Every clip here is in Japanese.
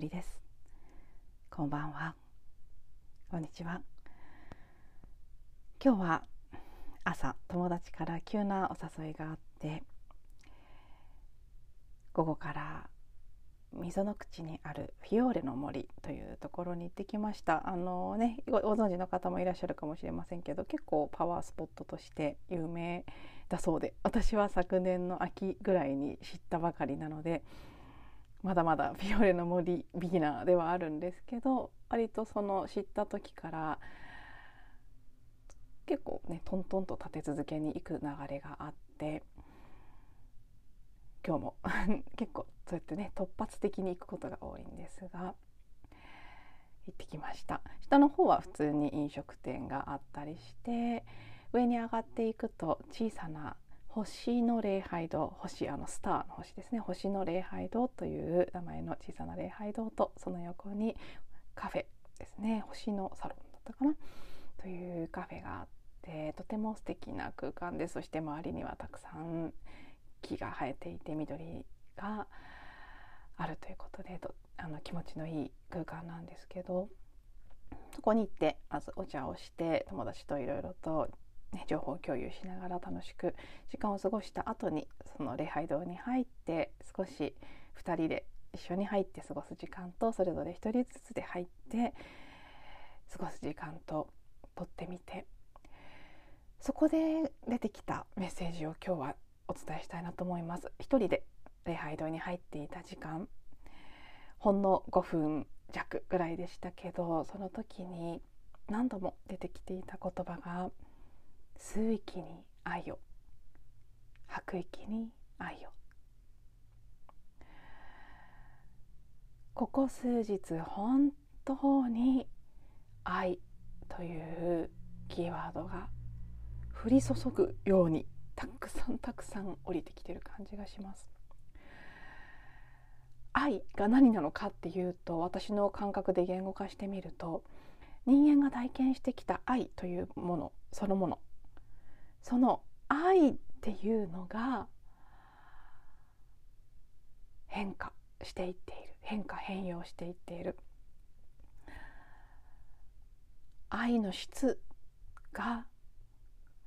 りです。こんばんは。こんにちは。今日は朝友達から急なお誘いがあって午後から溝の口にあるフィオーレの森というところに行ってきました。あのねご存知の方もいらっしゃるかもしれませんけど結構パワースポットとして有名だそうで私は昨年の秋ぐらいに知ったばかりなのでまだまだフィオレの森ビギナーではあるんですけど割とその知った時から結構ねトントンと立て続けに行く流れがあって今日も 結構そうやってね突発的に行くことが多いんですが行ってきました。下の方は普通に飲食店があったりして上に上がっていくと小さな星の礼拝堂星あのスターの星ですね星の礼拝堂という名前の小さな礼拝堂とその横にカフェですね。星のサロンだったかな。というカフェがあってとても素敵な空間でそして周りにはたくさん木が生えていて緑があるということでとあの気持ちのいい空間なんですけどそこに行ってまずお茶をして友達といろいろと、ね、情報共有しながら楽しく時間を過ごした後にその礼拝堂に入って少し2人で一緒に入って過ごす時間とそれぞれ1人ずつで入って過ごす時間ととってみてそこで出てきたメッセージを今日はお伝えしたいなと思います。一人で礼拝堂に入っていた時間ほんの5分弱ぐらいでしたけどその時に何度も出てきていた言葉が「吸う息に愛を吐く息に愛を」ここ数日本当に「愛」というキーワードが降り注ぐようにたくさんたくさん降りてきてる感じがします。愛が何なのかっていうと私の感覚で言語化してみると人間が体験してきた愛というものそのものその愛っていうのが変化していっている。変化変容していっている。愛の質が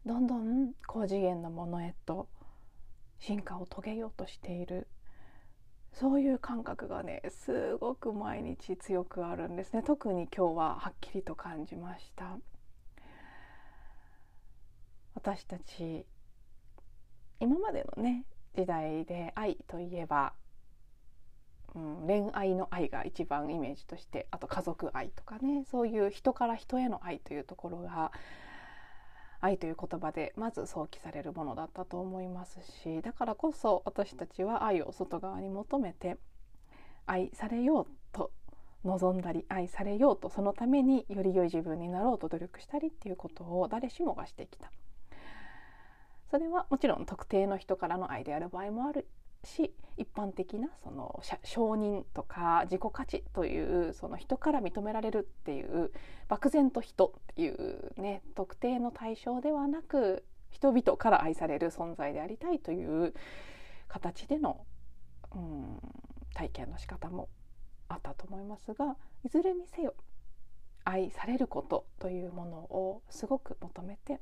どんどん高次元のものへと進化を遂げようとしている。そういう感覚がねすごく毎日強くあるんですね。特に今日ははっきりと感じました。私たち今までのね時代で愛といえば、うん、恋愛の愛が一番イメージとしてあと家族愛とかねそういう人から人への愛というところが愛という言葉でまず想起されるものだったと思いますしだからこそ私たちは愛を外側に求めて愛されようと望んだり愛されようとそのためにより良い自分になろうと努力したりっていうことを誰しもがしてきた。それはもちろん特定の人からの愛である場合もあるし一般的なその承認とか自己価値というその人から認められるっていう漠然と人っていうね特定の対象ではなく人々から愛される存在でありたいという形での、うん、体験の仕方もあったと思いますがいずれにせよ愛されることというものをすごく求めて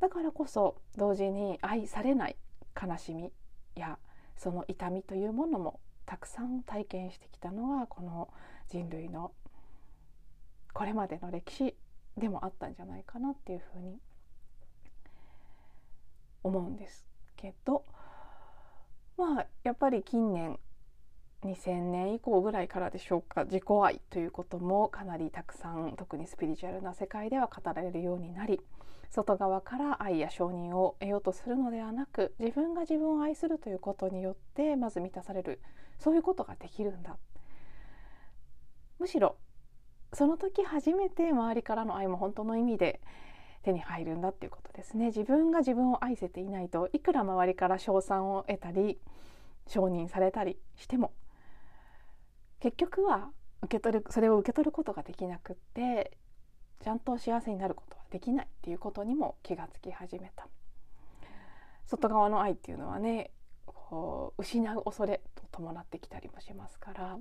だからこそ同時に愛されない悲しみやその痛みというものもたくさん体験してきたのがこの人類のこれまでの歴史でもあったんじゃないかなっていうふうに思うんですけどまあやっぱり近年2000年以降ぐらいからでしょうか。自己愛ということもかなりたくさん特にスピリチュアルな世界では語られるようになり外側から愛や承認を得ようとするのではなく自分が自分を愛するということによってまず満たされるそういうことができるんだ。むしろその時初めて周りからの愛も本当の意味で手に入るんだっていうことですね。自分が自分を愛せていないといくら周りから称賛を得たり承認されたりしても結局は受け取るそれを受け取ることができなくってちゃんと幸せになることはできないっていうことにも気がつき始めた。外側の愛っていうのはねこう失う恐れと伴ってきたりもしますから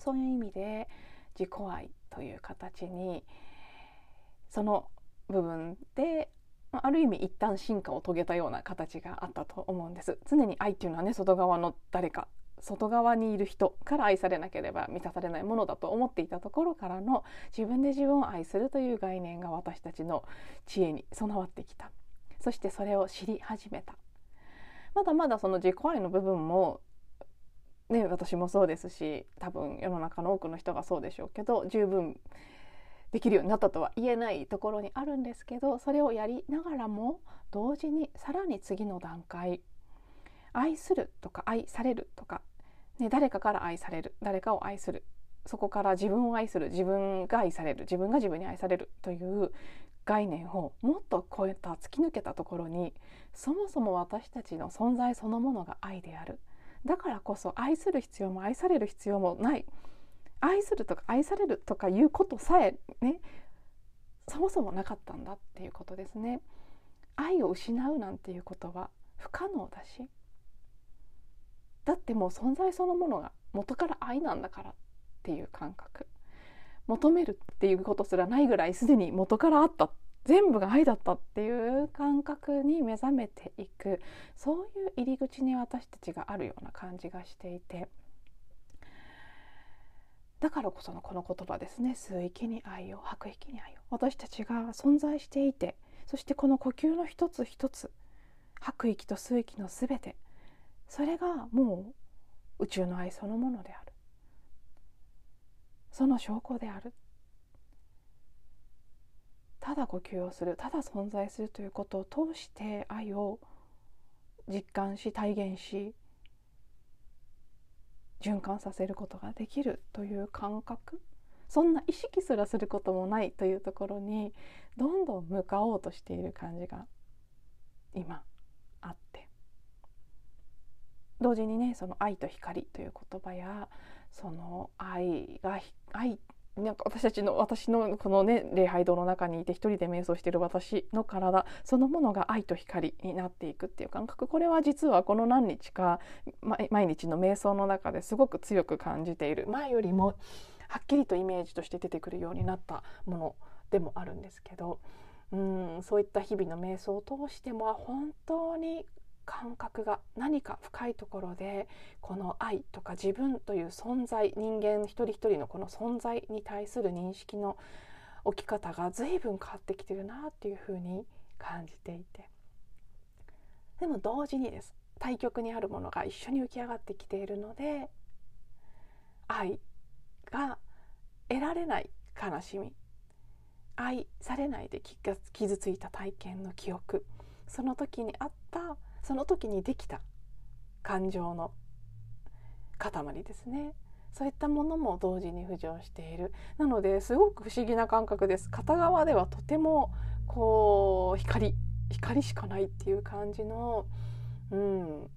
そういう意味で自己愛という形にその部分である意味一旦進化を遂げたような形があったと思うんです。常に愛っていうのはね外側の誰か外側にいる人から愛されなければ満たされないものだと思っていたところからの自分で自分を愛するという概念が私たちの知恵に備わってきた。そしてそれを知り始めた。まだまだその自己愛の部分もね私もそうですし多分世の中の多くの人がそうでしょうけど十分できるようになったとは言えないところにあるんですけどそれをやりながらも同時にさらに次の段階愛するとか愛されるとかね、誰かから愛される誰かを愛する。そこから自分を愛する自分が愛される自分が自分に愛されるという概念をもっと超えた突き抜けたところにそもそも私たちの存在そのものが愛である。だからこそ愛する必要も愛される必要もない。愛するとか愛されるとかいうことさえねそもそもなかったんだっていうことですね。愛を失うなんていうことは不可能だしだってもう存在そのものが元から愛なんだからっていう感覚。求めるっていうことすらないぐらいすでに元からあった。全部が愛だったっていう感覚に目覚めていく。そういう入り口に私たちがあるような感じがしていて。だからこそのこの言葉ですね。吸う息に愛を吐く息に愛を。私たちが存在していてそしてこの呼吸の一つ一つ吐く息と吸う息の全てそれがもう宇宙の愛そのものである。その証拠である。ただ呼吸をするただ存在するということを通して愛を実感し体現し循環させることができるという感覚。そんな意識すらすることもないというところにどんどん向かおうとしている感じが今同時にねその愛と光という言葉やその愛が愛なんか私たちの私のこのね礼拝堂の中にいて一人で瞑想してる私の体そのものが愛と光になっていくっていう感覚。これは実はこの何日か毎日の瞑想の中ですごく強く感じている。前よりもはっきりとイメージとして出てくるようになったものでもあるんですけどうんそういった日々の瞑想を通しても本当に感覚が何か深いところでこの愛とか自分という存在人間一人一人のこの存在に対する認識の置き方が随分変わってきてるなっていうふうに感じていて。でも同時にです。対極にあるものが一緒に浮き上がってきているので愛が得られない悲しみ愛されないで傷ついた体験の記憶その時にあったその時にできた感情の塊ですね。そういったものも同時に浮上している。なのですごく不思議な感覚です。片側ではとてもこう光光しかないっていう感じのうん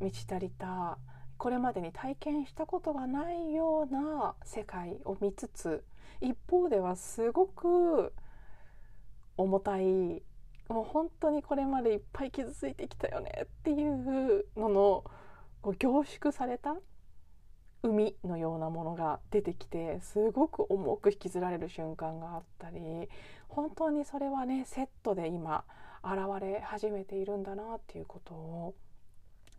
満ち足りたこれまでに体験したことがないような世界を見つつ一方ではすごく重たいもう本当にこれまでいっぱい傷ついてきたよねっていうののこう凝縮された海のようなものが出てきてすごく重く引きずられる瞬間があったり本当にそれはねセットで今現れ始めているんだなっていうことを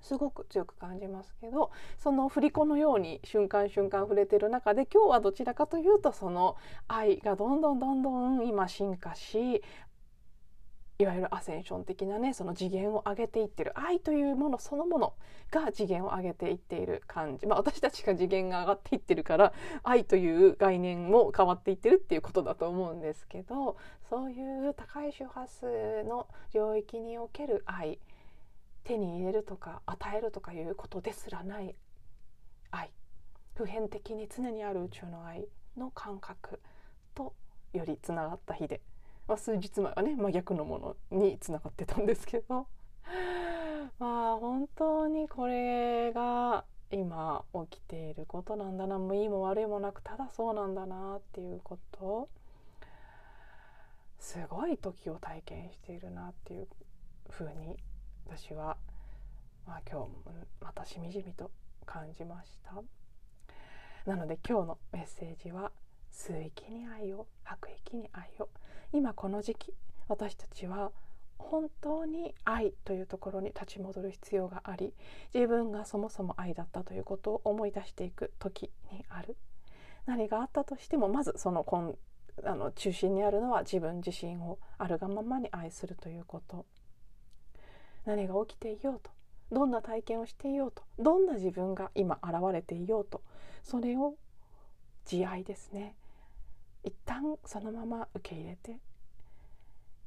すごく強く感じますけどその振り子のように瞬間瞬間触れてる中で今日はどちらかというとその愛がどんどんどんどん今進化しいわゆるアセンション的なねその次元を上げていってる愛というものそのものが次元を上げていっている感じ、まあ、私たちが次元が上がっていってるから愛という概念も変わっていってるっていうことだと思うんですけどそういう高い周波数の領域における愛手に入れるとか与えるとかいうことですらない愛普遍的に常にある宇宙の愛の感覚とよりつながった日で。まあ、数日前はね真逆のものにつながってたんですけど。まあ本当にこれが今起きていることなんだな。もういいも悪いもなくただそうなんだなっていうこと。すごい時を体験しているなっていうふうに私はまあ、今日もまたしみじみと感じました。なので今日のメッセージは吸う息に愛を吐く息に愛を。今この時期私たちは本当に愛というところに立ち戻る必要があり自分がそもそも愛だったということを思い出していく時にある。何があったとしてもまずその根あの中心にあるのは自分自身をあるがままに愛するということ。何が起きていようとどんな体験をしていようとどんな自分が今現れていようとそれを慈愛ですね。一旦そのまま受け入れて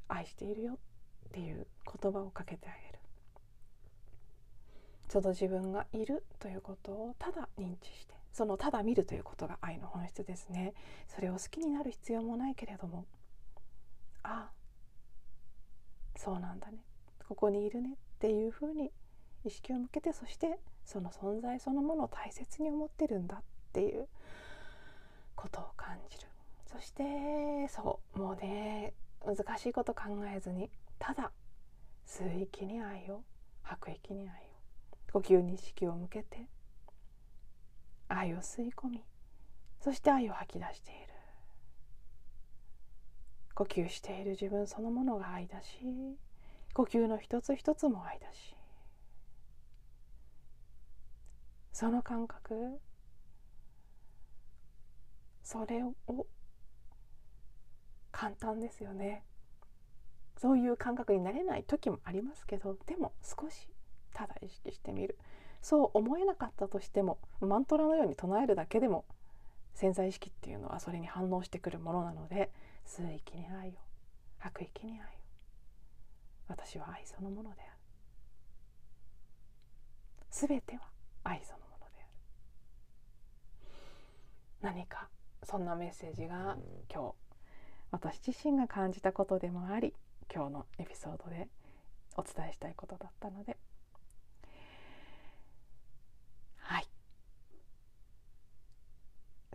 愛しているよっていう言葉をかけてあげる。ちょっと自分がいるということをただ認知してそのただ見るということが愛の本質ですね。それを好きになる必要もないけれどもああそうなんだね。ここにいるねっていうふうに意識を向けてそしてその存在そのものを大切に思ってるんだっていうことを感じる。そしてそうもうね難しいこと考えずにただ吸う息に愛を吐く息に愛を呼吸に意識を向けて愛を吸い込みそして愛を吐き出している。呼吸している自分そのものが愛だし呼吸の一つ一つも愛だしその感覚それを簡単ですよね。そういう感覚になれない時もありますけどでも少しただ意識してみる。そう思えなかったとしてもマントラのように唱えるだけでも潜在意識っていうのはそれに反応してくるものなので吸う息に愛を吐く息に愛を私は愛そのものである。全ては愛そのものである。何かそんなメッセージが今日私自身が感じたことでもあり今日のエピソードでお伝えしたいことだったので。はい。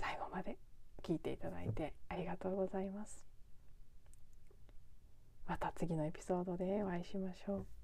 最後まで聞いていただいてありがとうございます。また次のエピソードでお会いしましょう。